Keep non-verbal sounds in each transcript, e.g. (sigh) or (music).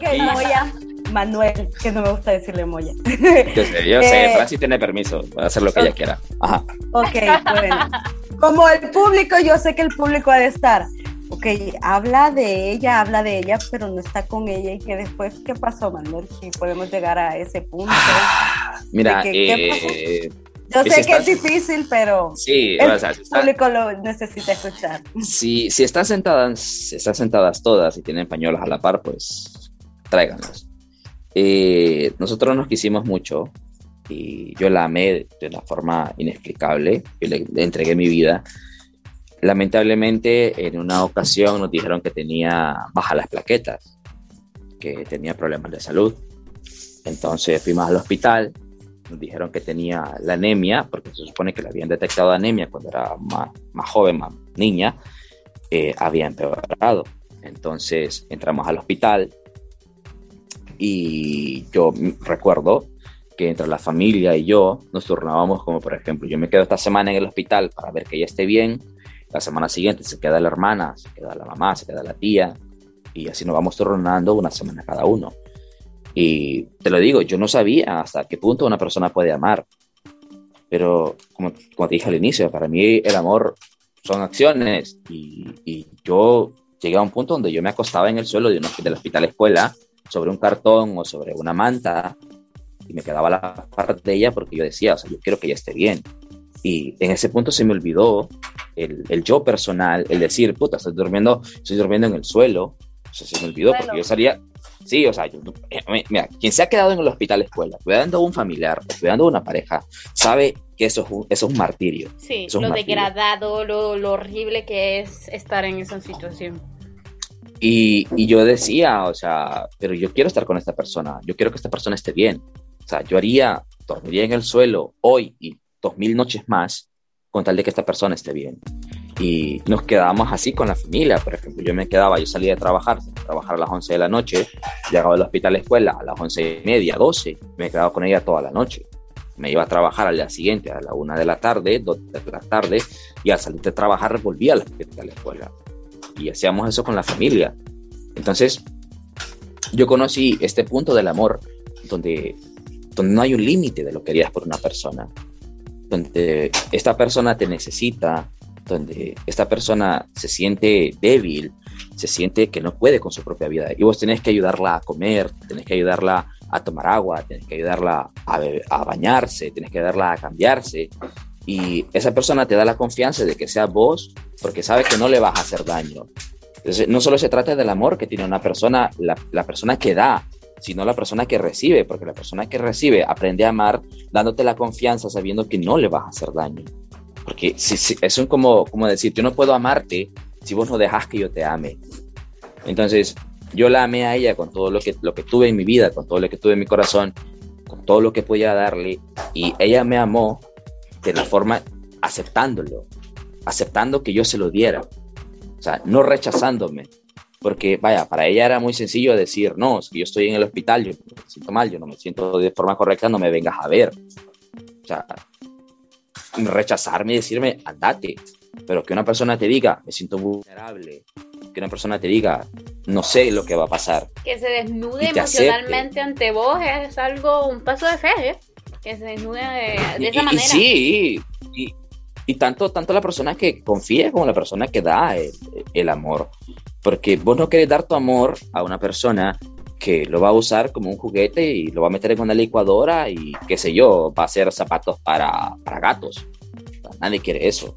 Ok, Moya. Manuel, que no me gusta decirle Moya. (laughs) Yo sé, yo sé, eh, Francis tiene permiso, puede hacer lo que ella quiera. Ajá. Ok, bueno. Como el público, yo sé que el público ha de estar. Ok, habla de ella, habla de ella, pero no está con ella. ¿Y que después qué pasó, Manuel? Si podemos llegar a ese punto. mira, eh, yo sé que es difícil, pero sí, el público lo necesita escuchar. Si, si están sentadas, están sentadas todas y tienen pañuelos a la par, pues tráiganlos. Eh, nosotros nos quisimos mucho y yo la amé de una forma inexplicable. Yo le, entregué mi vida. Lamentablemente, en una ocasión nos dijeron que tenía bajas las plaquetas, que tenía problemas de salud. Entonces fuimos al hospital, nos dijeron que tenía la anemia, porque se supone que le habían detectado anemia cuando era más, más joven, más niña, eh, había empeorado. Entonces entramos al hospital y yo recuerdo que entre la familia y yo nos turnábamos como por ejemplo, yo me quedo esta semana en el hospital para ver que ella esté bien, la semana siguiente se queda la hermana, se queda la mamá, se queda la tía, y así nos vamos turnando una semana cada uno. Y te lo digo, yo no sabía hasta qué punto una persona puede amar. Pero como, como te dije al inicio, para mí el amor son acciones. Y, y, yo llegué a un punto donde yo me acostaba en el suelo de un, del hospital escuela sobre un cartón o sobre una manta y me quedaba la parte de ella porque yo decía, o sea, yo quiero que ella esté bien. Y en ese punto se me olvidó el, el yo personal, el decir, puta, estoy durmiendo, estoy durmiendo en el suelo. O sea, se me olvidó porque yo salía, sí, o sea, yo, eh, mira, quien se ha quedado en el hospital escuela, cuidando a un familiar, cuidando a una pareja, sabe que eso es un, eso es un martirio. Sí, lo degradado, lo, lo horrible que es estar en esa situación. Y, yo decía, o sea, pero yo quiero estar con esta persona, yo quiero que esta persona esté bien. O sea, yo haría, dormiría en el suelo hoy y dos mil noches más con tal de que esta persona esté bien. Y nos quedábamos así con la familia, por ejemplo, yo me quedaba, yo salía de trabajar, trabajar a las 11 de la noche, llegaba al hospital a la escuela a las once y media, 12, me quedaba con ella toda la noche. Me iba a trabajar al día siguiente a la una de la tarde, dos de la tarde, y al salir de trabajar volvía a la, a la escuela. Y hacíamos eso con la familia. Entonces, yo conocí este punto del amor donde, donde no hay un límite de lo que harías por una persona donde esta persona te necesita, donde esta persona se siente débil, se siente que no puede con su propia vida. Y vos tenés que ayudarla a comer, tenés que ayudarla a tomar agua, tenés que ayudarla a, a bañarse, tenés que ayudarla a cambiarse. Y esa persona te da la confianza de que sea vos porque sabe que no le vas a hacer daño. Entonces, no solo se trata del amor que tiene una persona, la, la persona que da, sino la persona que recibe, porque la persona que recibe aprende a amar dándote la confianza sabiendo que no le vas a hacer daño. Porque si, es como, como decir, yo no puedo amarte si vos no dejas que yo te ame. Entonces, yo la amé a ella con todo lo que, lo que tuve en mi vida, con todo lo que tuve en mi corazón, con todo lo que podía darle, y ella me amó de la forma aceptándolo, aceptando que yo se lo diera, o sea, no rechazándome, porque vaya, para ella era muy sencillo decir, no, es que yo estoy en el hospital, yo me siento mal, yo no me siento de forma correcta, no me vengas a ver. O sea, rechazarme y decirme, andate. Pero que una persona te diga, me siento vulnerable, que una persona te diga, no sé lo que va a pasar. Que se desnude emocionalmente ante vos es algo, un paso de fe, ¿eh? Que se de, esa manera. Y, sí, y, y, tanto, tanto la persona que confía como la persona que da el, el amor. Porque vos no querés dar tu amor a una persona que lo va a usar como un juguete y lo va a meter en una licuadora y qué sé yo, va a hacer zapatos para, para gatos. Nadie quiere eso.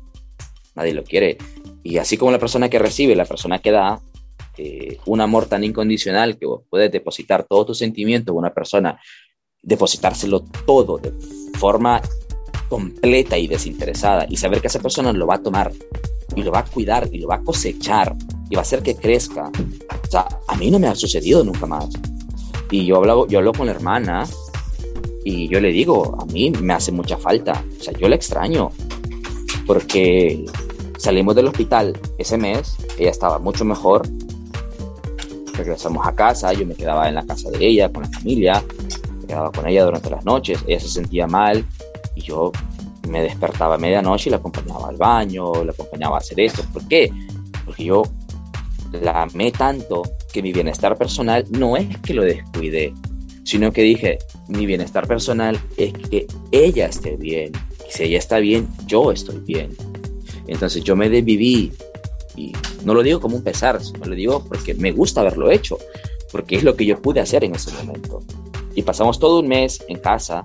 Nadie lo quiere. Y así como la persona que recibe, la persona que da, eh, un amor tan incondicional que vos puedes depositar todo tu sentimiento en una persona, depositárselo todo de forma completa y desinteresada y saber que esa persona lo va a tomar y lo va a cuidar y lo va a cosechar y va a hacer que crezca. O sea, a mí no me ha sucedido nunca más. Y yo hablo, yo hablo con la hermana y yo le digo, a mí me hace mucha falta. O sea, yo la extraño porque salimos del hospital ese mes, ella estaba mucho mejor. Regresamos a casa, yo me quedaba en la casa de ella, con la familia, con ella durante las noches, ella se sentía mal y yo me despertaba a medianoche y la acompañaba al baño, la acompañaba a hacer esto. ¿Por qué? Porque yo la amé tanto que mi bienestar personal no es que lo descuide, sino que dije, mi bienestar personal es que ella esté bien. Si ella está bien, yo estoy bien. Entonces yo me desviví y no lo digo como un pesar, sino lo digo porque me gusta haberlo hecho, porque es lo que yo pude hacer en ese momento. Y pasamos todo un mes en casa,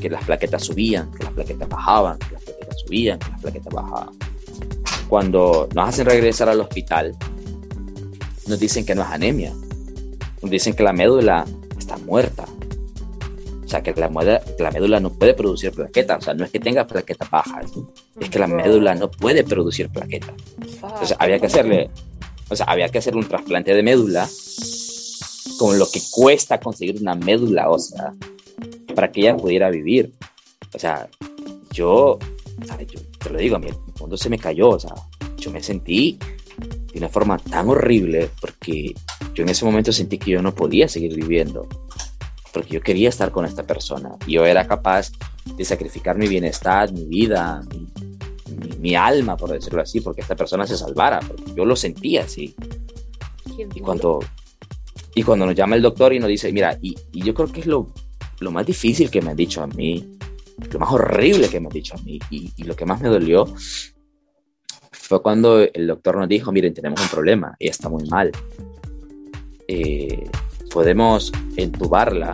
que las plaquetas subían, que las plaquetas bajaban, que las plaquetas subían, que las plaquetas bajaban. Cuando nos hacen regresar al hospital, nos dicen que no es anemia, nos dicen que la médula está muerta. O sea, que la, médula, no puede producir plaquetas. O sea, no es que tenga plaquetas bajas, es que la médula no puede producir plaquetas. Entonces, había que hacerle, o sea, había que hacer un trasplante de médula con lo que cuesta conseguir una médula ósea para que ella pudiera vivir. O sea, yo, yo te lo digo, a mí el mundo se me cayó. O sea, yo me sentí de una forma tan horrible porque yo en ese momento sentí que yo no podía seguir viviendo porque yo quería estar con esta persona. Yo era capaz de sacrificar mi bienestar, mi vida, mi, alma, por decirlo así, porque esta persona se salvara. yo lo sentía así. Y cuando, y cuando nos llama el doctor y nos dice, mira, y, yo creo que es lo, más difícil que me han dicho a mí, lo más horrible que me han dicho a mí, y, y lo que más me dolió fue cuando el doctor nos dijo, miren, tenemos un problema, ella está muy mal. Eh, podemos entubarla,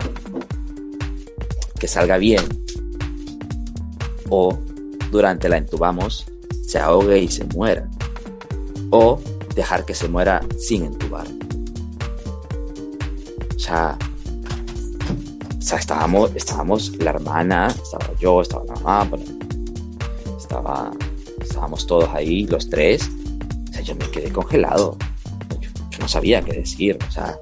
que salga bien, o durante la entubamos se ahogue y se muera, o dejar que se muera sin entubar. O sea, o sea estábamos, estábamos la hermana, estaba yo, estaba la mamá, estaba estábamos todos ahí, los tres, o sea, yo me quedé congelado. Yo, no sabía qué decir, o sea.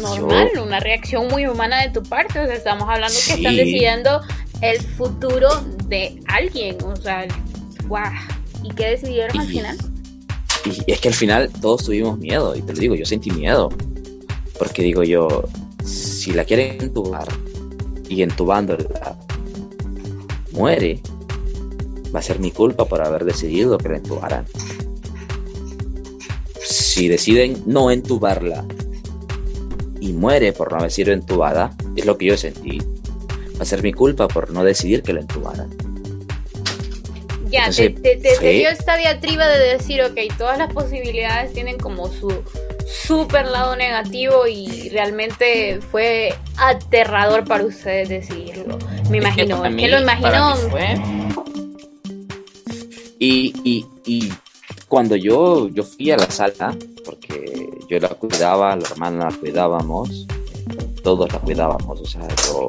Normal, una reacción muy humana de tu parte. O sea, estamos hablando que están decidiendo el futuro de alguien. O sea, ¡guau! ¿Y qué decidieron al final? Y es que al final todos tuvimos miedo, y te lo digo, yo sentí miedo. Porque digo yo, si la quieren entubar y entubándola muere, va a ser mi culpa por haber decidido que la entubaran. Si deciden no entubarla y muere por no haber sido entubada, es lo que yo sentí. Va a ser mi culpa por no decidir que la entubaran. Ya, te, dio esta diatriba de decir, ok, todas las posibilidades tienen como su super lado negativo y realmente fue aterrador para ustedes decidirlo. Me imagino, que, lo imaginó. Y, cuando yo, yo fui a la sala, porque yo la cuidaba, la hermana la cuidábamos, todos la cuidábamos, o sea, yo,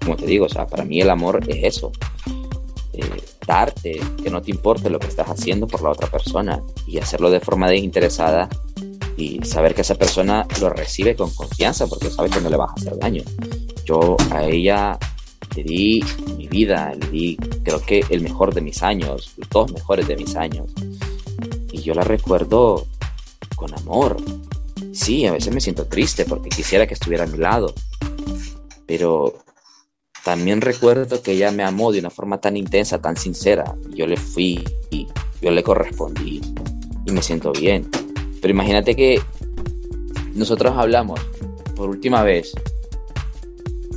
como te digo, o sea, para mí el amor es eso, eh, darte, que no te importe lo que estás haciendo por la otra persona y hacerlo de forma desinteresada y saber que esa persona lo recibe con confianza porque sabe que no le vas a hacer daño. Yo a ella le di mi vida, le di creo que el mejor de mis años, los dos mejores de mis años. Y yo la recuerdo con amor. Sí, a veces me siento triste porque quisiera que estuviera a mi lado, pero también recuerdo que ella me amó de una forma tan intensa, tan sincera. Yo le fui y yo le correspondí y me siento bien. Pero imagínate que nosotros hablamos por última vez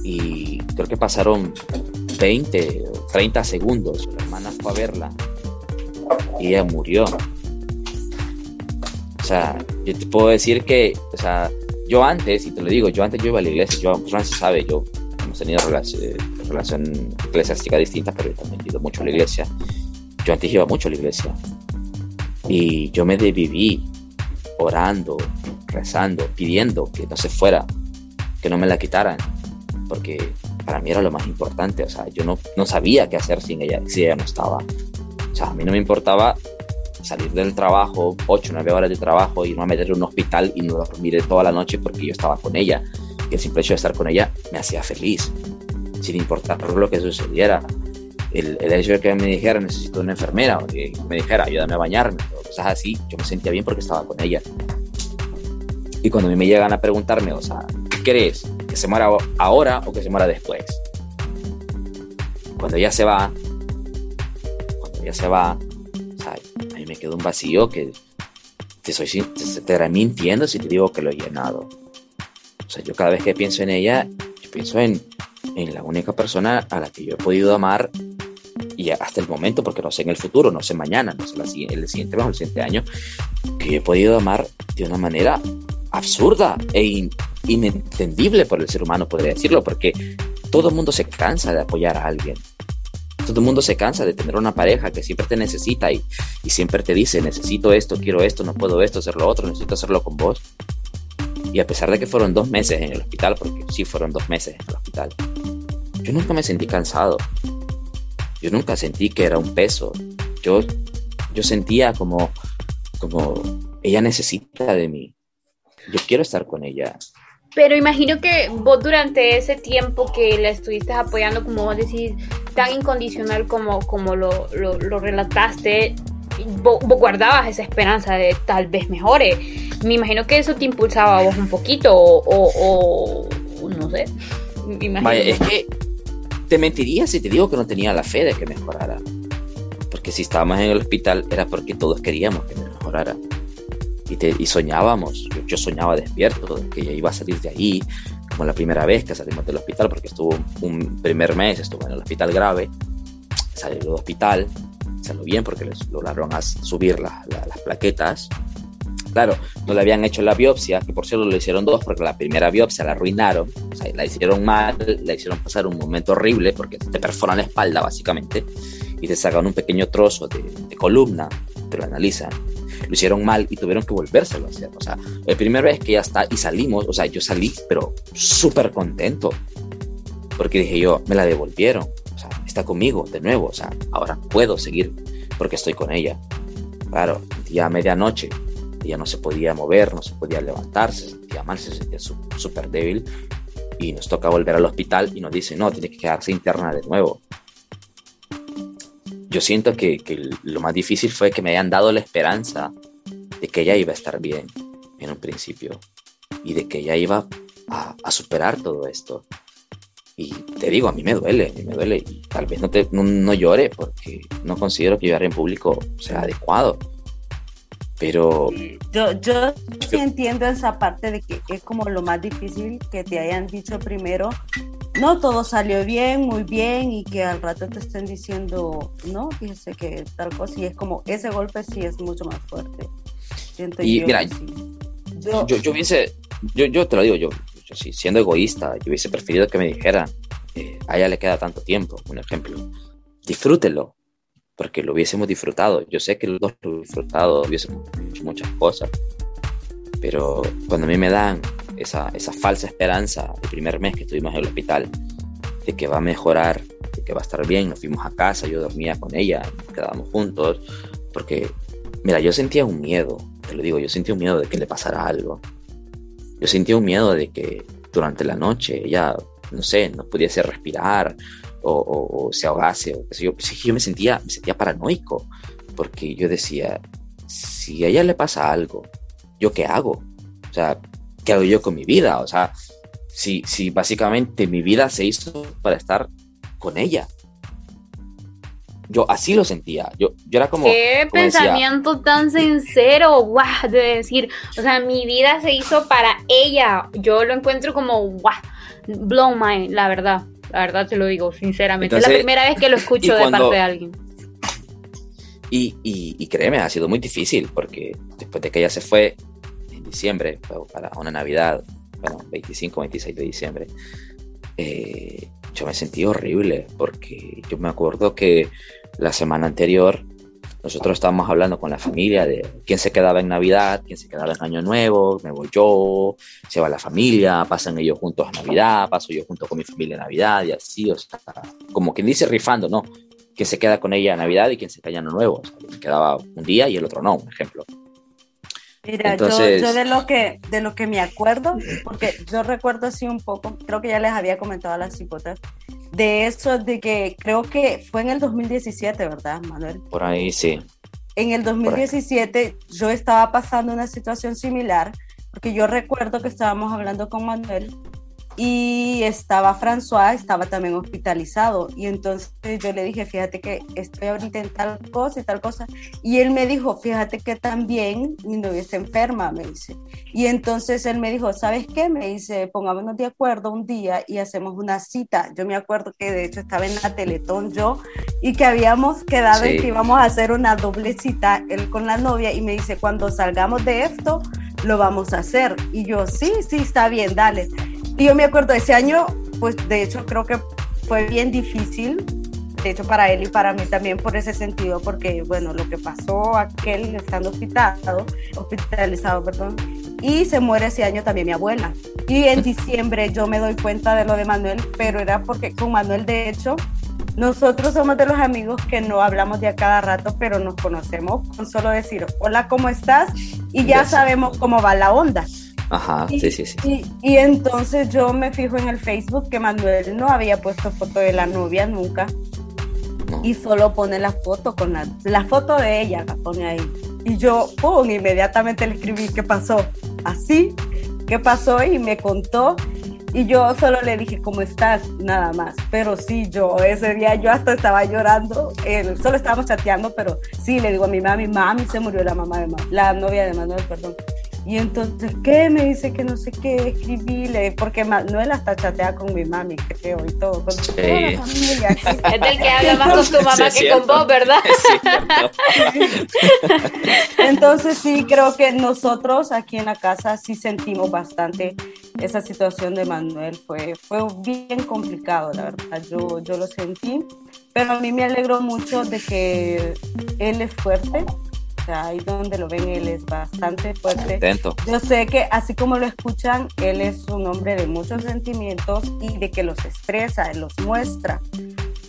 y creo que pasaron 20 o 30 segundos. La hermana fue a verla y ella murió. O sea, yo te puedo decir que, o sea, yo antes, y te lo digo, yo antes yo iba a la iglesia, yo, Francis sabe, yo hemos tenido relación, relación eclesiástica distinta, pero yo también he ido mucho a la iglesia. Yo antes iba mucho a la iglesia. Y yo me desviví orando, rezando, pidiendo que no se fuera, que no me la quitaran porque para mí era lo más importante, o sea, yo no, no sabía qué hacer sin ella, si ella no estaba. O sea, a mí no me importaba salir del trabajo, 8, 9 horas de trabajo, irme a meter en un hospital y no dormir toda la noche porque yo estaba con ella. Y el simple hecho de estar con ella me hacía feliz, sin importar lo que sucediera. El, el hecho de que me dijera necesito una enfermera, o que me dijera ayúdame a bañarme, o cosas así, yo me sentía bien porque estaba con ella. Y cuando a mí me llegan a preguntarme, o sea, ¿qué crees? que se muera ahora o que se muera después. Cuando ella se va, cuando ella se va, a mí me quedó un vacío que te soy te, te mintiendo si te digo que lo he llenado. O sea, yo cada vez que pienso en ella, yo pienso en, en la única persona a la que yo he podido amar y hasta el momento, porque no sé en el futuro, no sé mañana, no sé la, el siguiente mes o el siguiente año, que he podido amar de una manera absurda e inentendible por el ser humano, podría decirlo, porque todo el mundo se cansa de apoyar a alguien. Todo el mundo se cansa de tener una pareja que siempre te necesita y, y siempre te dice, necesito esto, quiero esto, no puedo esto, hacer lo otro, necesito hacerlo con vos. Y a pesar de que fueron dos meses en el hospital, porque sí fueron dos meses en el hospital, yo nunca me sentí cansado. Yo nunca sentí que era un peso. Yo, yo sentía como, como ella necesita de mí. Yo quiero estar con ella. Pero imagino que vos durante ese tiempo que la estuviste apoyando, como vos decís, tan incondicional como, como lo, lo, lo relataste, vos, vos, guardabas esa esperanza de tal vez mejore. Me imagino que eso te impulsaba a vos un poquito o, o, o no sé. Vaya, es que te mentiría si te digo que no tenía la fe de que mejorara. Porque si estábamos en el hospital era porque todos queríamos que mejorara. Y, te, y soñábamos, yo, yo, soñaba despierto de que ella iba a salir de ahí, como la primera vez que salimos del hospital, porque estuvo un primer mes, estuvo en el hospital grave, salió del hospital, salió bien porque les lograron subir la, las plaquetas. Claro, no le habían hecho la biopsia, que por cierto le hicieron dos, porque la primera biopsia la arruinaron, o sea, la hicieron mal, la hicieron pasar un momento horrible, porque te perforan la espalda básicamente, y te sacan un pequeño trozo de, de columna, te lo analizan, lo hicieron mal y tuvieron que volvérselo a hacer. O sea, la primera vez que ya está y salimos, o sea, yo salí, pero súper contento, porque dije yo, me la devolvieron, o sea, está conmigo de nuevo, o sea, ahora puedo seguir porque estoy con ella. Claro, ya a medianoche, ella no se podía mover, no se podía levantar, se sentía mal, se sentía súper débil y nos toca volver al hospital y nos dice, no, tiene que quedarse interna de nuevo. Yo siento que, lo más difícil fue que me hayan dado la esperanza de que ella iba a estar bien en un principio y de que ella iba a, superar todo esto. Y te digo, a mí me duele, a mí me duele. Tal vez no, te, no, no llore porque no considero que llorar en público sea adecuado pero yo, yo sí entiendo esa parte de que es como lo más difícil que te hayan dicho primero no todo salió bien muy bien y que al rato te estén diciendo no fíjese que tal cosa y es como ese golpe sí es mucho más fuerte Siento y yo mira sí. yo, yo, yo, hubiese yo, yo te lo digo yo, yo sí siendo egoísta yo hubiese preferido que me dijeran eh, a ella le queda tanto tiempo un ejemplo disfrútelo porque lo hubiésemos disfrutado. Yo sé que los dos lo disfrutado, hubiésemos hecho muchas cosas, pero cuando a mí me dan esa, esa falsa esperanza el primer mes que estuvimos en el hospital, de que va a mejorar, de que va a estar bien, nos fuimos a casa, yo dormía con ella, nos quedábamos juntos, porque, mira, yo sentía un miedo, te lo digo, yo sentía un miedo de que le pasara algo. Yo sentía un miedo de que durante la noche ella, no sé, no pudiese respirar o, o, o se ahogase. O, yo, yo me, sentía, me sentía paranoico porque yo decía, si a ella le pasa algo, ¿yo qué hago? O sea, ¿qué hago yo con mi vida? O sea, si, si básicamente mi vida se hizo para estar con ella. Yo así lo sentía. Yo, yo era como. Qué como pensamiento decía, tan sincero, guau, de decir. O sea, mi vida se hizo para ella. Yo lo encuentro como, guau, blow my, la verdad. La verdad te lo digo, sinceramente. Entonces, es la primera vez que lo escucho cuando, de parte de alguien. Y, y, y, créeme, ha sido muy difícil porque después de que ella se fue en diciembre, para una Navidad, bueno, 25, 26 de diciembre, eh, yo me sentí horrible porque yo me acuerdo que la semana anterior nosotros estábamos hablando con la familia de quién se quedaba en Navidad, quién se quedaba en Año Nuevo, me voy yo, se va la familia, pasan ellos juntos a Navidad, paso yo junto con mi familia a Navidad y así, o sea, como quien dice rifando, ¿no? Quién se queda con ella a Navidad y quién se queda en Año Nuevo, o sea, me quedaba un día y el otro no, un ejemplo. Mira, Entonces... yo, yo, de lo que de lo que me acuerdo, porque yo recuerdo así un poco, creo que ya les había comentado a las hipotas, de eso de que creo que fue en el 2017, ¿verdad, Manuel? Por ahí sí. En el 2017 yo estaba pasando una situación similar, porque yo recuerdo que estábamos hablando con Manuel y estaba François, estaba también hospitalizado. Y entonces yo le dije, fíjate que estoy ahorita en tal cosa y tal cosa. Y él me dijo, fíjate que también mi novia está enferma, me dice. Y entonces él me dijo, ¿sabes qué? Me dice, pongámonos de acuerdo un día y hacemos una cita. Yo me acuerdo que de hecho estaba en la Teletón yo y que habíamos quedado en que íbamos a hacer una doble cita, él con la novia, y me dice, cuando salgamos de esto, lo vamos a hacer. Y yo, sí, sí, está bien, dale. Y yo me acuerdo, ese año, pues de hecho creo que fue bien difícil, de hecho para él y para mí también por ese sentido, porque bueno, lo que pasó aquel estando hospitalizado, hospitalizado, perdón, y se muere ese año también mi abuela. Y en diciembre yo me doy cuenta de lo de Manuel, pero era porque con Manuel de hecho nosotros somos de los amigos que no hablamos de a cada rato, pero nos conocemos con solo decir hola, ¿cómo estás? Y ya sabemos cómo va la onda. Ajá, sí, sí, sí. Y, entonces yo me fijo en el Facebook que Manuel no había puesto foto de la novia nunca. Y solo pone la foto con la, la foto de ella, la pone ahí. Y yo, pum, inmediatamente le escribí qué pasó. Así, qué pasó y me contó. Y yo solo le dije, ¿cómo estás? Nada más. Pero sí, yo ese día yo hasta estaba llorando. solo estábamos chateando, pero sí, le digo a mi mami, mami se murió la mamá de la novia de Manuel, perdón. Y entonces, ¿qué? Me dice que no sé qué, escribíle, porque Manuel hasta chatea con mi mami, creo, y todo, con toda la familia. (laughs) Es del que habla más con tu mamá que con vos, ¿verdad? (laughs) entonces, sí, creo que nosotros aquí en la casa sí sentimos bastante esa situación de Manuel. Fue, fue bien complicado, la verdad, yo, yo lo sentí, pero a mí me alegró mucho de que él es fuerte ahí donde lo ven, él es bastante fuerte. Yo sé que así como lo escuchan, él es un hombre de muchos sentimientos y de que los expresa, los muestra.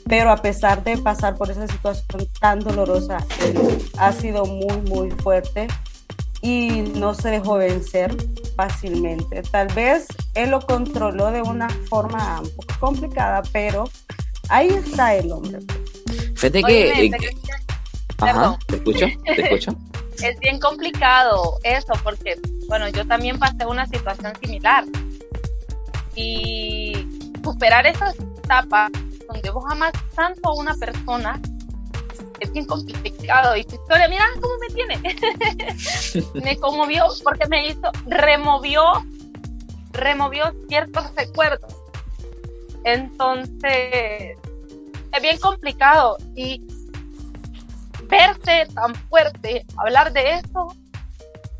Pero a pesar de pasar por esa situación tan dolorosa, él ha sido muy, muy fuerte y no se dejó vencer fácilmente. Tal vez él lo controló de una forma un poco complicada, pero ahí está el hombre. Fíjate que, Ajá, te escucho, te escucho. (laughs) es bien complicado eso porque, bueno, yo también pasé una situación similar. Y superar esas etapas donde vos amas tanto a una persona es bien complicado. Y tu historia, mira cómo me tiene. (laughs) me conmovió porque me hizo, removió, removió ciertos recuerdos. Entonces, es bien complicado. Y verse tan fuerte, hablar de eso,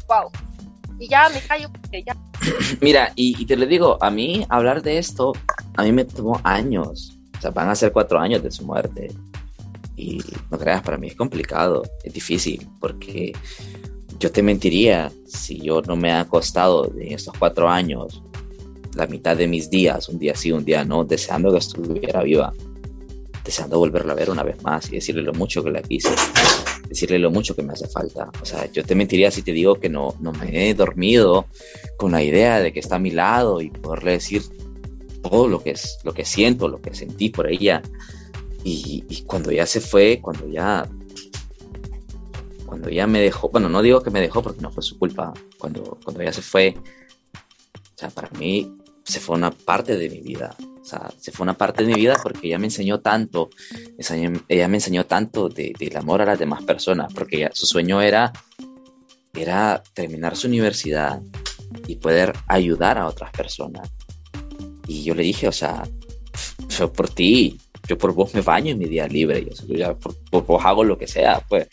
wow. Y ya me callo porque ya. Mira, y, te lo digo, a mí hablar de esto, a mí me tomó años. O sea, van a ser cuatro años de su muerte. Y no creas, para mí es complicado, es difícil, porque yo te mentiría si yo no me ha costado en estos cuatro años la mitad de mis días, un día sí, un día no, deseando que estuviera viva deseando volverla a ver una vez más y decirle lo mucho que la quise, decirle lo mucho que me hace falta. O sea, yo te mentiría si te digo que no, no me he dormido con la idea de que está a mi lado y poderle decir todo lo que, es, lo que siento, lo que sentí por ella. Y, y cuando ya se fue, cuando ya cuando ya me dejó, bueno, no digo que me dejó porque no fue su culpa, cuando, cuando ya se fue, o sea, para mí se fue una parte de mi vida, o sea, se fue una parte de mi vida porque ella me enseñó tanto, ella me enseñó tanto del amor a las demás personas, porque su sueño era, era terminar su universidad y poder ayudar a otras personas. Y yo le dije, o sea, yo por ti, yo por vos me baño en mi día libre, yo, por, vos hago lo que sea, pues,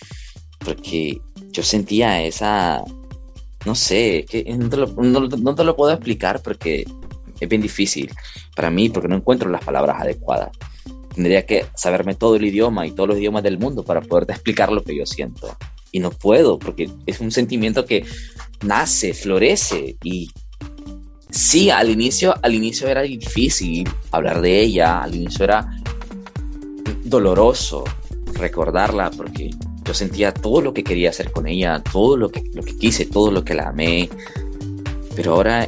porque yo sentía esa, no sé, que no no te lo puedo explicar porque es bien difícil para mí porque no encuentro las palabras adecuadas. Tendría que saberme todo el idioma y todos los idiomas del mundo para poderte (laughs) explicar lo que yo siento. Y no puedo porque es un sentimiento que nace, florece y sí, al inicio, al inicio era difícil hablar de ella, al inicio era doloroso recordarla porque yo sentía todo lo que quería hacer con ella, todo lo que, lo que quise, todo lo que la amé. Pero ahora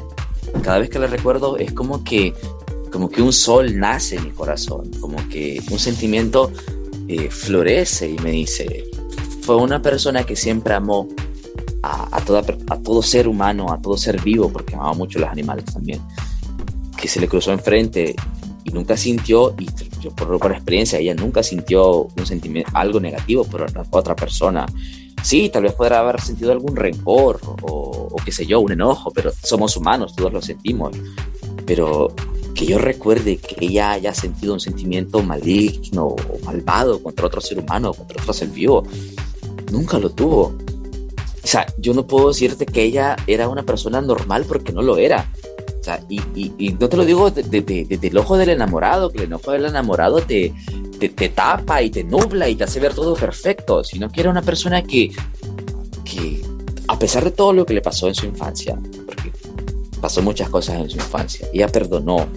cada vez que la recuerdo es como que, como que un sol nace en mi corazón, como que un sentimiento eh, florece y me dice, fue una persona que siempre amó a, toda, a todo ser humano, a todo ser vivo, porque amaba mucho los animales también, que se le cruzó enfrente y nunca sintió, y yo por, por experiencia, ella nunca sintió un sentimiento, algo negativo por otra persona. Sí, tal vez podrá haber sentido algún rencor o, o qué sé yo, un enojo, pero somos humanos, todos lo sentimos. Pero que yo recuerde que ella haya sentido un sentimiento maligno o malvado contra otro ser humano, contra otro ser vivo, nunca lo tuvo. O sea, yo no puedo decirte que ella era una persona normal porque no lo era. O sea, y, no te lo digo desde de, el ojo del enamorado, que el ojo del enamorado te, te, te, tapa y te nubla y te hace ver todo perfecto, sino que era una persona que, que, a pesar de todo lo que le pasó en su infancia, porque pasó muchas cosas en su infancia, ella perdonó,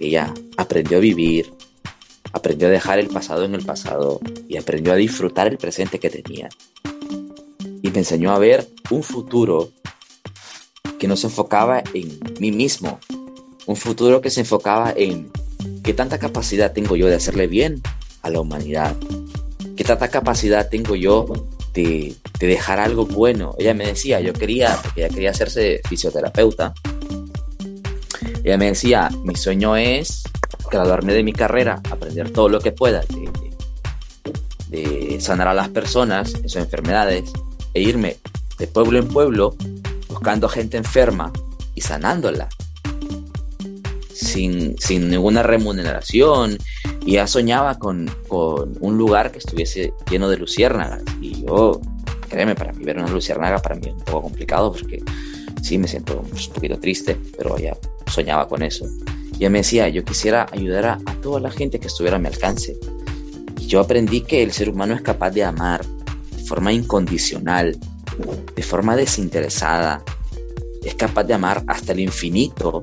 ella aprendió a vivir, aprendió a dejar el pasado en el pasado y aprendió a disfrutar el presente que tenía. Y me enseñó a ver un futuro que no se enfocaba en mí mismo, un futuro que se enfocaba en qué tanta capacidad tengo yo de hacerle bien a la humanidad, qué tanta capacidad tengo yo de, dejar algo bueno. Ella me decía, yo quería, ella quería hacerse fisioterapeuta, ella me decía, mi sueño es graduarme de mi carrera, aprender todo lo que pueda de sanar a las personas en sus enfermedades e irme de pueblo en pueblo buscando gente enferma y sanándola sin, sin ninguna remuneración y ya soñaba con, con, un lugar que estuviese lleno de luciérnagas y yo, créeme, para mí ver una luciérnaga para mí es un poco complicado porque sí me siento un poquito triste, pero ya soñaba con eso. Y ella me decía, yo quisiera ayudar a, a toda la gente que estuviera a mi alcance. Y yo aprendí que el ser humano es capaz de amar de forma incondicional, de forma desinteresada, es capaz de amar hasta el infinito,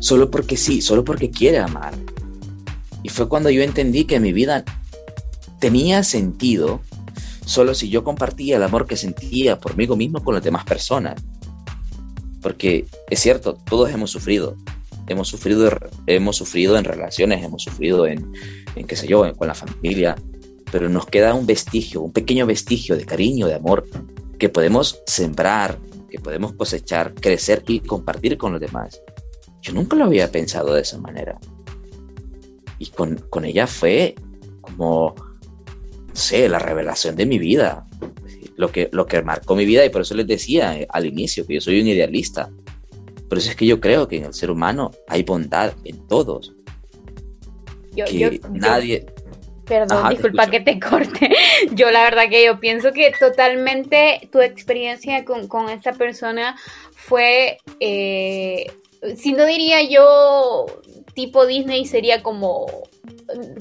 solo porque sí, solo porque quiere amar. Y fue cuando yo entendí que mi vida tenía sentido solo si yo compartía el amor que sentía por mí mismo con las demás personas. Porque es cierto, todos hemos sufrido. Hemos sufrido, hemos sufrido en relaciones, hemos sufrido en, en qué sé yo, con la familia, pero nos queda un vestigio, un pequeño vestigio de cariño, de amor, que podemos sembrar, que podemos cosechar, crecer y compartir con los demás. Yo nunca lo había pensado de esa manera. Y con, con ella fue como, no sé, la revelación de mi vida, lo que, lo que marcó mi vida y por eso les decía eh, al inicio que yo soy un idealista. Por eso es que yo creo que en el ser humano hay bondad en todos. Yo, nadie, Perdón, disculpa que te corte. (laughs) Yo la verdad que yo pienso que totalmente tu experiencia con, con esta persona fue, eh, si no diría yo tipo Disney, sería como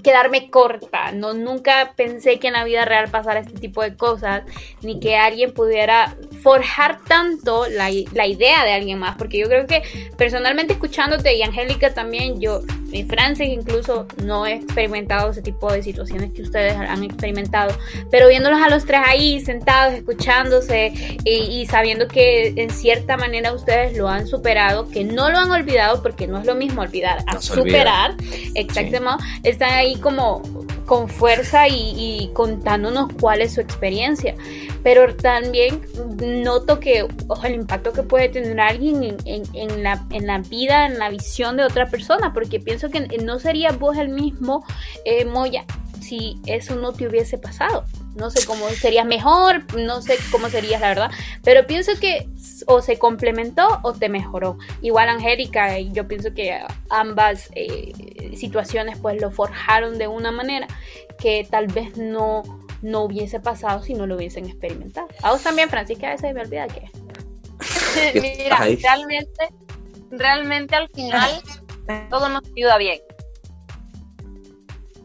quedarme corta, no nunca pensé que en la vida real pasara este tipo de cosas, ni que alguien pudiera forjar tanto la, la idea de alguien más, porque yo creo que personalmente escuchándote y Angélica también, yo, y Francis incluso, no he experimentado ese tipo de situaciones que ustedes han experimentado, pero viéndolos a los tres ahí sentados, escuchándose y, sabiendo que en cierta manera ustedes lo han superado, que no lo han olvidado, porque no es lo mismo olvidar a superar, exactamente, están ahí como con fuerza y, contándonos cuál es su experiencia. Pero también noto que el impacto que puede tener alguien en, la, en la vida, en la visión de otra persona, porque pienso que no sería vos el mismo, eh, Moya, si eso no te hubiese pasado. No sé cómo serías mejor, no sé cómo serías, la verdad, pero pienso que o se complementó o te mejoró. Igual Angélica, yo pienso que ambas eh, situaciones pues lo forjaron de una manera que tal vez no, no hubiese pasado si no lo hubiesen experimentado. A vos también, Francisca, a veces me olvida que... Mira, realmente, realmente al final (laughs) todo nos ayuda bien.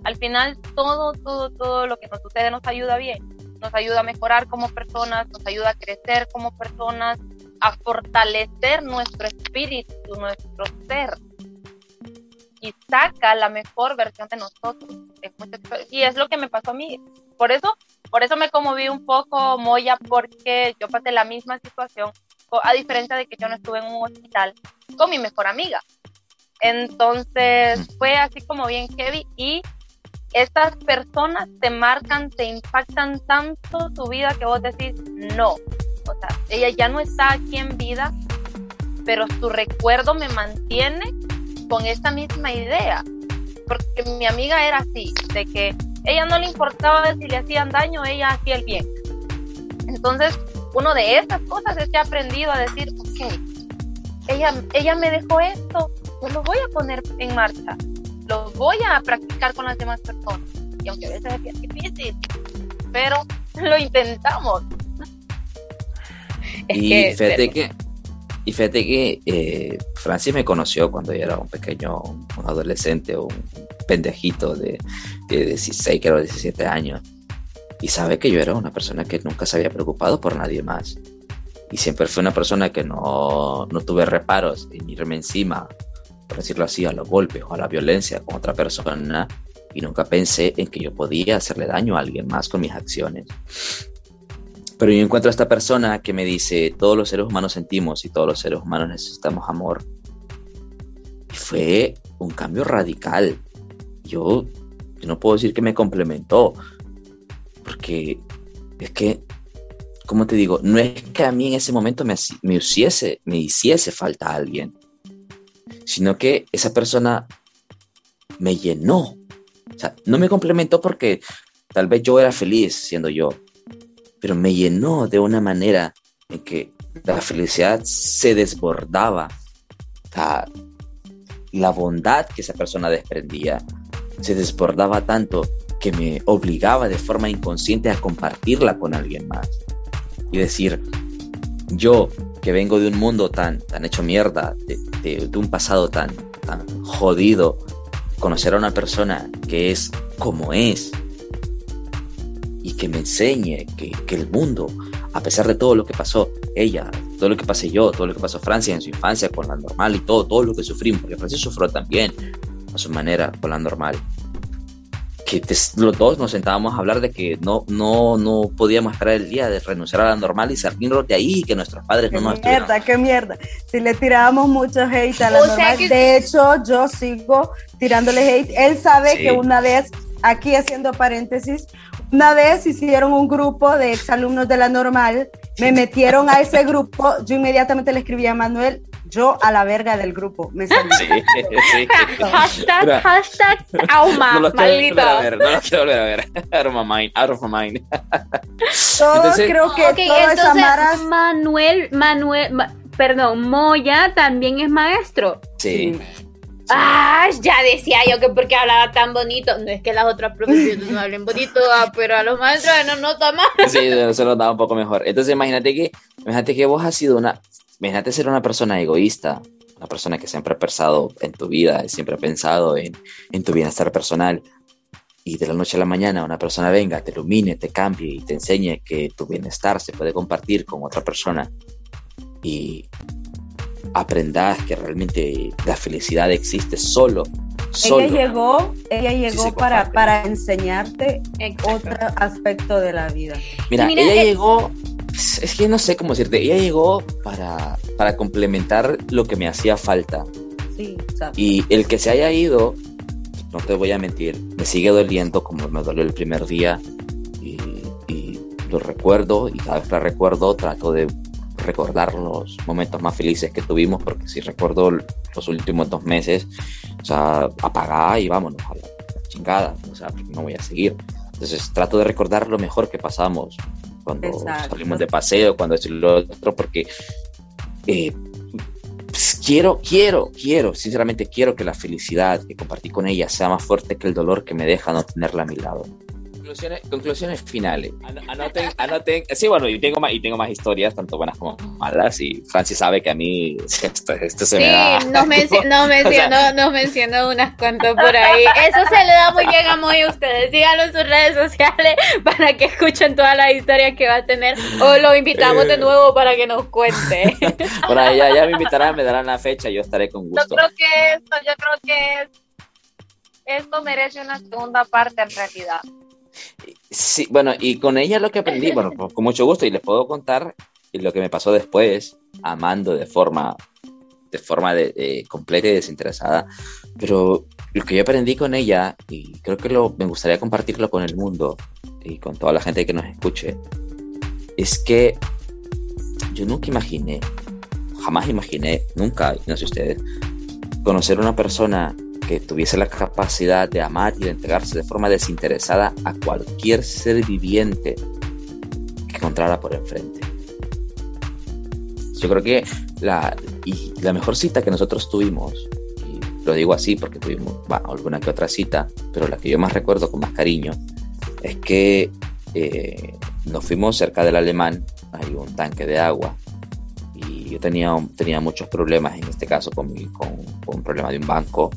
Al final todo, todo, todo lo que nos sucede nos ayuda bien, nos ayuda a mejorar como personas, nos ayuda a crecer como personas, a fortalecer nuestro espíritu, nuestro ser y saca la mejor versión de nosotros. Y es lo que me pasó a mí. Por eso, por eso me conmoví un poco, Moya, porque yo pasé la misma situación, a diferencia de que yo no estuve en un hospital con mi mejor amiga. Entonces fue así como bien heavy y estas personas te marcan, te impactan tanto tu vida que vos decís, no, o sea, ella ya no está aquí en vida, pero su recuerdo me mantiene con esta misma idea. Porque mi amiga era así, de que ella no le importaba si le hacían daño, ella hacía el bien. Entonces, uno de esas cosas es que he aprendido a decir, ok, ella, ella me dejó esto, yo lo voy a poner en marcha, lo voy a practicar con las demás personas. Y aunque a veces es difícil, pero (laughs) lo intentamos. y fíjate que, y fíjate que eh, Francis me conoció cuando yo era un pequeño, un adolescente, un pendejito de, de 16, creo, 17 años. Y sabe que yo era una persona que nunca se había preocupado por nadie más. Y siempre fue una persona que no, no tuve reparos en irme encima, por decirlo así, a los golpes o a la violencia con otra persona. Y nunca pensé en que yo podía hacerle daño a alguien más con mis acciones. Pero yo encuentro a esta persona que me dice, todos los seres humanos sentimos y todos los seres humanos necesitamos amor. Y fue un cambio radical. Yo, yo no puedo decir que me complementó, porque es que, como te digo, no es que a mí en ese momento me, me, hiciese, me hiciese falta alguien, sino que esa persona me llenó. O sea, no me complementó porque tal vez yo era feliz siendo yo, pero me llenó de una manera en que la felicidad se desbordaba. la bondad que esa persona desprendía se desbordaba tanto que me obligaba de forma inconsciente a compartirla con alguien más. Y decir, yo que vengo de un mundo tan, tan hecho mierda, de, un pasado tan, tan jodido, conocer a una persona que es como es que me enseñe que, que, el mundo, a pesar de todo lo que pasó, ella, todo lo que pasé yo, todo lo que pasó Francia en su infancia con la normal y todo, todo lo que sufrimos, porque Francia sufrió también a su manera con la normal, que los dos nos sentábamos a hablar de que no, no, no podíamos esperar el día de renunciar a la normal y salirnos de ahí, que nuestros padres no nos mierda, qué mierda. Si le tirábamos mucho hate a la normal, de hecho, yo sigo tirándole hate. Él sabe que una vez, aquí haciendo paréntesis, una vez hicieron un grupo de exalumnos de la normal, me metieron a ese (laughs) grupo, yo inmediatamente le escribí a Manuel, yo a la verga del grupo. Me sí, sí. (laughs) hashtag, hashtag (laughs) trauma, no maldito. no lo quiero volver a ver. Out of my mind, out of my mind. Todos creo que okay, entonces, Manuel, Manuel, perdón, Moya también es maestro. Sí. Ah, ya decía yo que porque hablaba tan bonito. No es que las otras profesiones no hablen bonito, ah, pero a los maestros no nota más. Sí, se nos da un poco mejor. Entonces imagínate que, imagínate que vos has sido una, Imagínate ser una persona egoísta, una persona que siempre ha pensado en tu vida, siempre ha pensado en, tu bienestar personal, y de la noche a la mañana una persona venga, te ilumine, te cambie y te enseñe que tu bienestar se puede compartir con otra persona y aprendas que realmente la felicidad existe solo. solo ella llegó, ella llegó para, para enseñarte otro aspecto de la vida. Mira, ella llegó es que no sé cómo decirte, ella llegó para, para complementar lo que me hacía falta. Sí, y el que se haya ido, no te voy a mentir, me sigue doliendo como me dolió el primer día y, lo recuerdo y cada vez que recuerdo trato de recordar los momentos más felices que tuvimos porque si recuerdo los últimos dos meses, o sea, apagada y vámonos a la chingada, o sea, no voy a seguir. Entonces trato de recordar lo mejor que pasamos, cuando salimos de paseo, cuando es lo otro, porque eh, pues, quiero, quiero, quiero, sinceramente quiero que la felicidad que compartí con ella sea más fuerte que el dolor que me deja no tenerla a mi lado conclusiones, finales. Anoten, (laughs) anoten. Sí, bueno, y tengo, más, y tengo más historias, tanto buenas como malas. Y Francis sabe que a mí esto, esto se me da. Nos, (laughs) mencionó, nos mencionó unas cuantas por ahí. Eso se le da muy bien a muy ustedes. Síganlo en sus redes sociales (laughs) para que escuchen todas las historias que va a tener. O lo invitamos de nuevo para que nos cuente. por ahí ya, ya me invitarán, me darán la fecha y yo estaré con gusto. Yo creo que esto, yo creo que esto merece una segunda parte en realidad. Sí, bueno, y con ella lo que aprendí, bueno, (laughs) con mucho gusto, y les puedo contar lo que me pasó después, amando de forma, de forma de, completa y desinteresada, pero lo que yo aprendí con ella, y creo que lo, me gustaría compartirlo con el mundo y con toda la gente que nos escuche, es que yo nunca imaginé, jamás imaginé, nunca, no sé ustedes, conocer una persona tuviese la capacidad de amar y de entregarse de forma desinteresada a cualquier ser viviente que encontrara por enfrente. Yo creo que la, y la mejor cita que nosotros tuvimos, y lo digo así porque tuvimos alguna que otra cita, pero la que yo más recuerdo con más cariño, es que eh, nos fuimos cerca del alemán, hay un tanque de agua, y yo tenía, tenía muchos problemas, en este caso con, con, con un problema de un banco,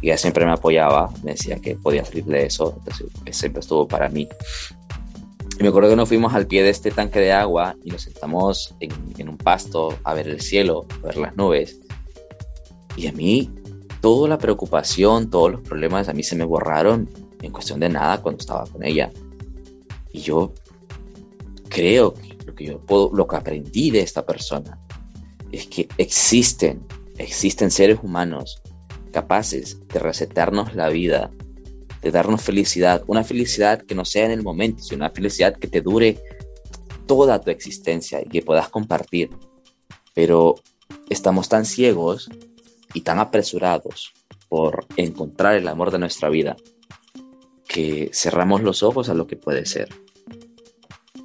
y ella siempre me apoyaba, me decía que podía salir de eso, entonces siempre estuvo para mí. Y me acuerdo que nos fuimos al pie de este tanque de agua y nos sentamos en, un pasto a ver el cielo, a ver las nubes. Y a mí, toda la preocupación, todos los problemas, a mí se me borraron en cuestión de nada cuando estaba con ella. Y yo creo que lo que yo puedo, lo que aprendí de esta persona es que existen, existen seres humanos capaces de recetarnos la vida, de darnos felicidad, una felicidad que no sea en el momento, sino una felicidad que te dure toda tu existencia y que puedas compartir. Pero estamos tan ciegos y tan apresurados por encontrar el amor de nuestra vida que cerramos los ojos a lo que puede ser.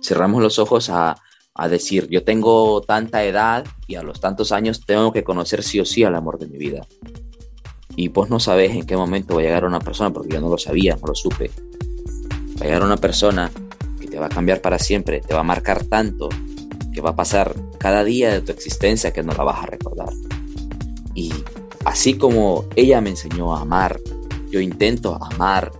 Cerramos los ojos a, a decir, yo tengo tanta edad y a los tantos años tengo que conocer sí o sí al amor de mi vida y vos no sabes en qué momento va a llegar una persona, porque yo no lo sabía, no lo supe. Va a llegar una persona que te va a cambiar para siempre, te va a marcar tanto, que va a pasar cada día de tu existencia que no la vas a recordar. Y así como ella me enseñó a amar, yo intento amar,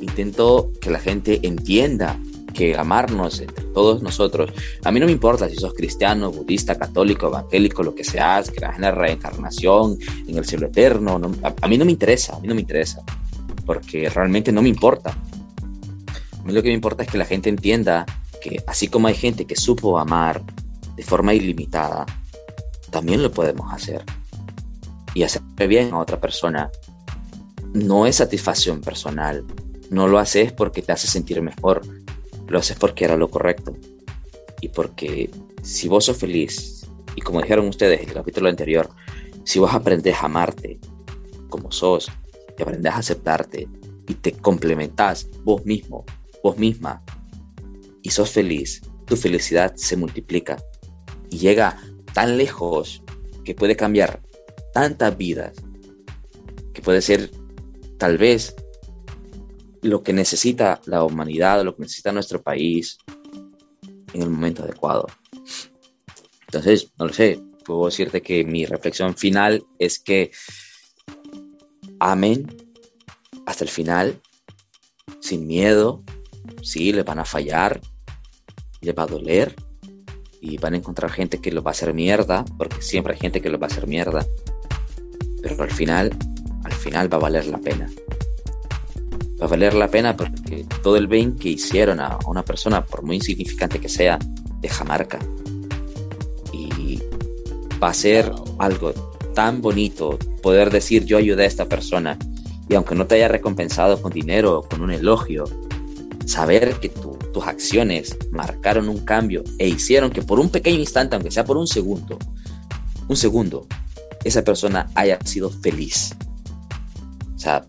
intento que la gente entienda que amarnos entre todos nosotros. A mí no me importa si sos cristiano, budista, católico, evangélico, lo que seas, creas en la reencarnación, en el cielo eterno. a, mí no me interesa, a mí no me interesa, porque realmente no me importa. A mí lo que me importa es que la gente entienda que así como hay gente que supo amar de forma ilimitada, también lo podemos hacer. Y hacer bien a otra persona no es satisfacción personal, no lo haces porque te hace sentir mejor, lo haces porque era lo correcto. Y porque si vos sos feliz, y como dijeron ustedes en el capítulo anterior, si vos aprendes a amarte como sos, y aprendes a aceptarte, y te complementás vos mismo, vos misma, y sos feliz, tu felicidad se multiplica y llega tan lejos que puede cambiar tantas vidas, que puede ser tal vez lo que necesita la humanidad, lo que necesita nuestro país en el momento adecuado. Entonces, no lo sé, puedo decirte que mi reflexión final es que amen hasta el final, sin miedo, sí, les van a fallar, les va a doler y van a encontrar gente que los va a hacer mierda, porque siempre hay gente que los va a hacer mierda, pero al final, al final va a valer la pena va a valer la pena porque todo el bien que hicieron a una persona, por muy insignificante que sea, deja marca. Y va a ser algo tan bonito poder decir yo ayudé a esta persona y aunque no te haya recompensado con dinero o con un elogio, saber que tus acciones marcaron un cambio e hicieron que por un pequeño instante, aunque sea por un segundo, un segundo, esa persona haya sido feliz. O sea,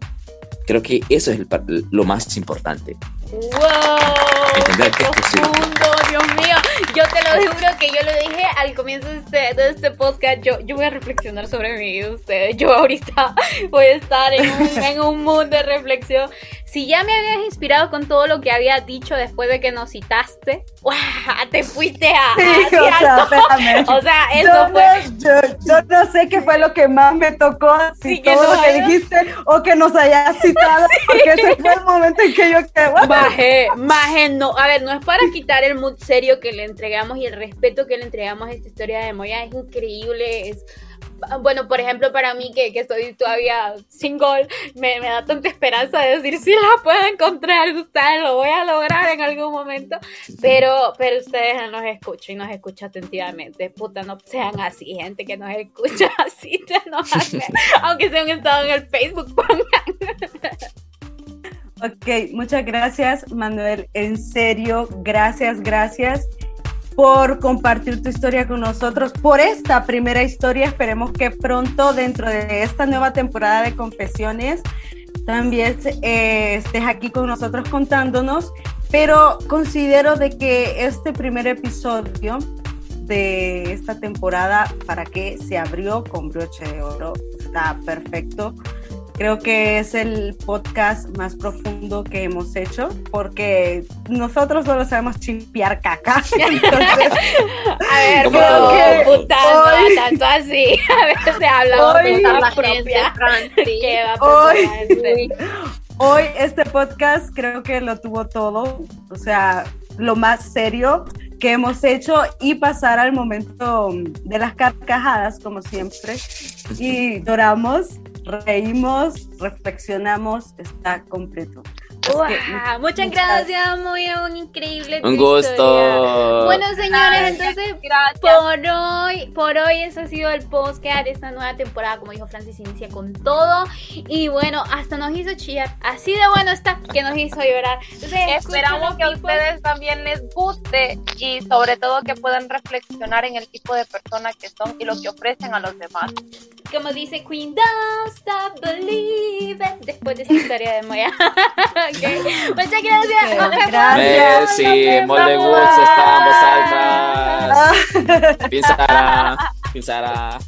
Creo que eso es lo más importante. ¡Wow! Entender que profundo, Dios mío. Yo te lo juro que yo lo dije al comienzo de este, de este podcast. Yo, yo voy a reflexionar sobre mi vida, ustedes. Yo ahorita (laughs) voy a estar en un, en un mood de reflexión si ya me habías inspirado con todo lo que había dicho después de que nos citaste, ¡guau! te fuiste a... Sí, o, sea, (laughs) o sea, eso yo fue... yo, no sé qué fue lo que más me tocó, si todo lo que dijiste o que nos hayas citado, (laughs) porque ese fue el momento en que yo quedé... Maje, maje, no, a ver, no es para quitar el mood serio que le entregamos y el respeto que le entregamos a esta historia de Moya, es increíble, es bueno, por ejemplo, para mí que, que estoy todavía single, me, me, da tanta esperanza de decir, si la puedo encontrar, ustedes lo voy a lograr en algún momento, pero, pero ustedes nos escuchan y nos escuchan atentamente. Puta, no sean así, gente que nos escucha (laughs) así, no (laughs) aunque sea un estado en el Facebook, pongan. Ok, muchas gracias, Manuel. En serio, gracias, gracias. Por compartir tu historia con nosotros, por esta primera historia. Esperemos que pronto, dentro de esta nueva temporada de Confesiones, también eh, estés aquí con nosotros contándonos. Pero considero de que este primer episodio de esta temporada, para que se abrió con broche de oro, está perfecto Creo que es el podcast más profundo que hemos hecho porque nosotros solo sabemos chimpiar caca. (laughs) Entonces, a ver, creo que hoy, tanto así. (laughs) A ver, se habla hoy, la propia. (laughs) hoy, hoy este podcast creo que lo tuvo todo, o sea, lo más serio que hemos hecho y pasar al momento de las carcajadas como siempre y doramos reímos, reflexionamos, está completo. muchas gracias, muy un increíble. Un gusto. Bueno, señores, entonces por hoy, por hoy eso ha sido el podcast de esta nueva temporada, como dijo Francis, inicia con todo y bueno, hasta nos hizo chillar. Así de bueno está que nos hizo llorar. Esperamos que a ustedes también les guste y sobre todo que puedan reflexionar en el tipo de persona que son y lo que ofrecen a los demás. Como dice Queen, don't stop believing. Después de esa historia de Moya. (laughs) Muchas gracias. gracias. Sí, Mole Woods está en voz alta. Pinsara, Pinsara.